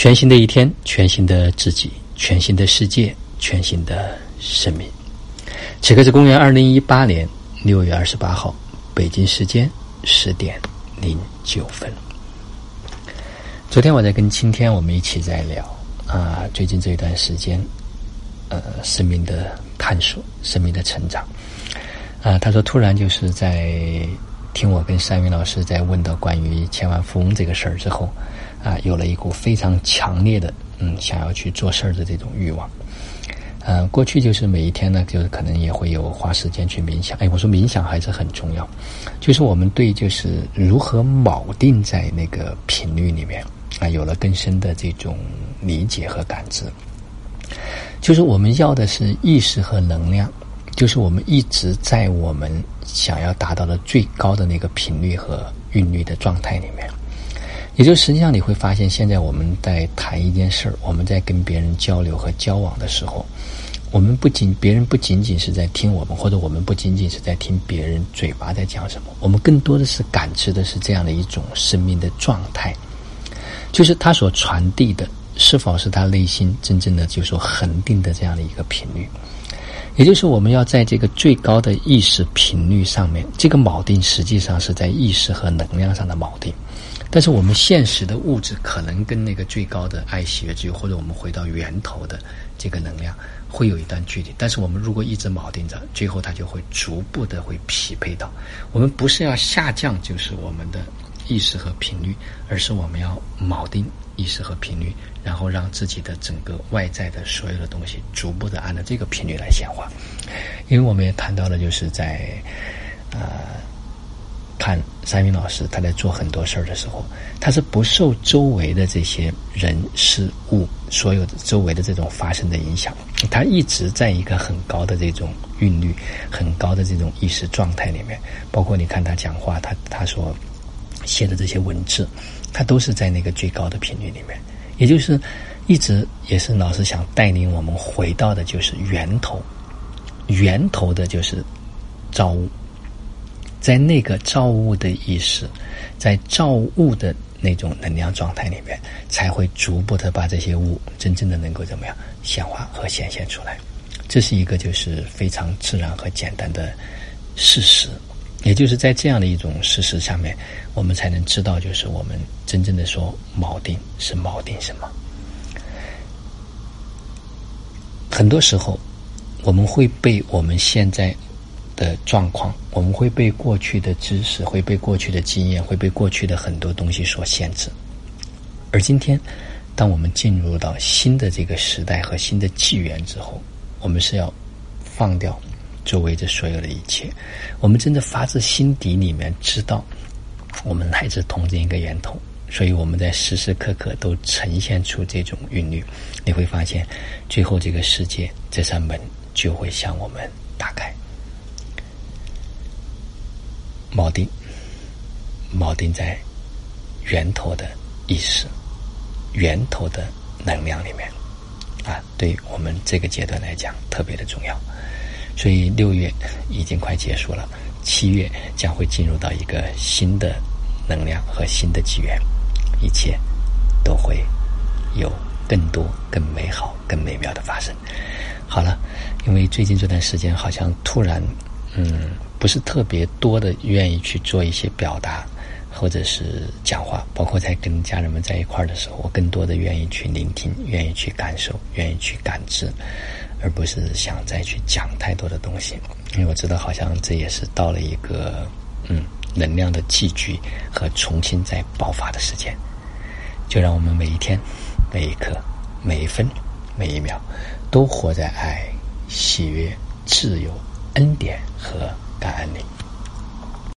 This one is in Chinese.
全新的一天，全新的自己，全新的世界，全新的生命。此刻是公元二零一八年六月二十八号，北京时间十点零九分。昨天我在跟青天我们一起在聊啊，最近这一段时间，呃，生命的探索，生命的成长。啊，他说突然就是在听我跟山云老师在问到关于千万富翁这个事儿之后，啊，有了一股非常强烈的嗯想要去做事儿的这种欲望。嗯，过去就是每一天呢，就是可能也会有花时间去冥想。哎，我说冥想还是很重要，就是我们对就是如何锚定在那个频率里面啊，有了更深的这种理解和感知。就是我们要的是意识和能量。就是我们一直在我们想要达到的最高的那个频率和韵律的状态里面，也就实际上你会发现，现在我们在谈一件事儿，我们在跟别人交流和交往的时候，我们不仅别人不仅仅是在听我们，或者我们不仅仅是在听别人嘴巴在讲什么，我们更多的是感知的是这样的一种生命的状态，就是他所传递的是否是他内心真正的就说恒定的这样的一个频率。也就是我们要在这个最高的意识频率上面，这个锚定实际上是在意识和能量上的锚定。但是我们现实的物质可能跟那个最高的爱、喜悦、自由，或者我们回到源头的这个能量，会有一段距离。但是我们如果一直锚定着，最后它就会逐步的会匹配到。我们不是要下降，就是我们的意识和频率，而是我们要锚定。意识和频率，然后让自己的整个外在的所有的东西逐步的按照这个频率来显化。因为我们也谈到了，就是在呃看三云老师他在做很多事儿的时候，他是不受周围的这些人事物所有的周围的这种发生的影响，他一直在一个很高的这种韵律、很高的这种意识状态里面。包括你看他讲话，他他说写的这些文字。它都是在那个最高的频率里面，也就是一直也是老师想带领我们回到的，就是源头，源头的就是造物，在那个造物的意识，在造物的那种能量状态里面，才会逐步的把这些物真正的能够怎么样显化和显现出来。这是一个就是非常自然和简单的事实。也就是在这样的一种事实上面，我们才能知道，就是我们真正的说锚定是锚定什么。很多时候，我们会被我们现在的状况，我们会被过去的知识，会被过去的经验，会被过去的很多东西所限制。而今天，当我们进入到新的这个时代和新的纪元之后，我们是要放掉。周围的所有的一切，我们真的发自心底里面知道，我们来自同一个源头，所以我们在时时刻刻都呈现出这种韵律。你会发现，最后这个世界这扇门就会向我们打开。铆定，铆定在源头的意识、源头的能量里面啊，对我们这个阶段来讲特别的重要。所以六月已经快结束了，七月将会进入到一个新的能量和新的纪元，一切都会有更多、更美好、更美妙的发生。好了，因为最近这段时间好像突然，嗯，不是特别多的愿意去做一些表达或者是讲话，包括在跟家人们在一块儿的时候，我更多的愿意去聆听，愿意去感受，愿意去感知。而不是想再去讲太多的东西，因为我知道好像这也是到了一个嗯能量的寄居和重新再爆发的时间。就让我们每一天、每一刻、每一分、每一秒，都活在爱、喜悦、自由、恩典和感恩里。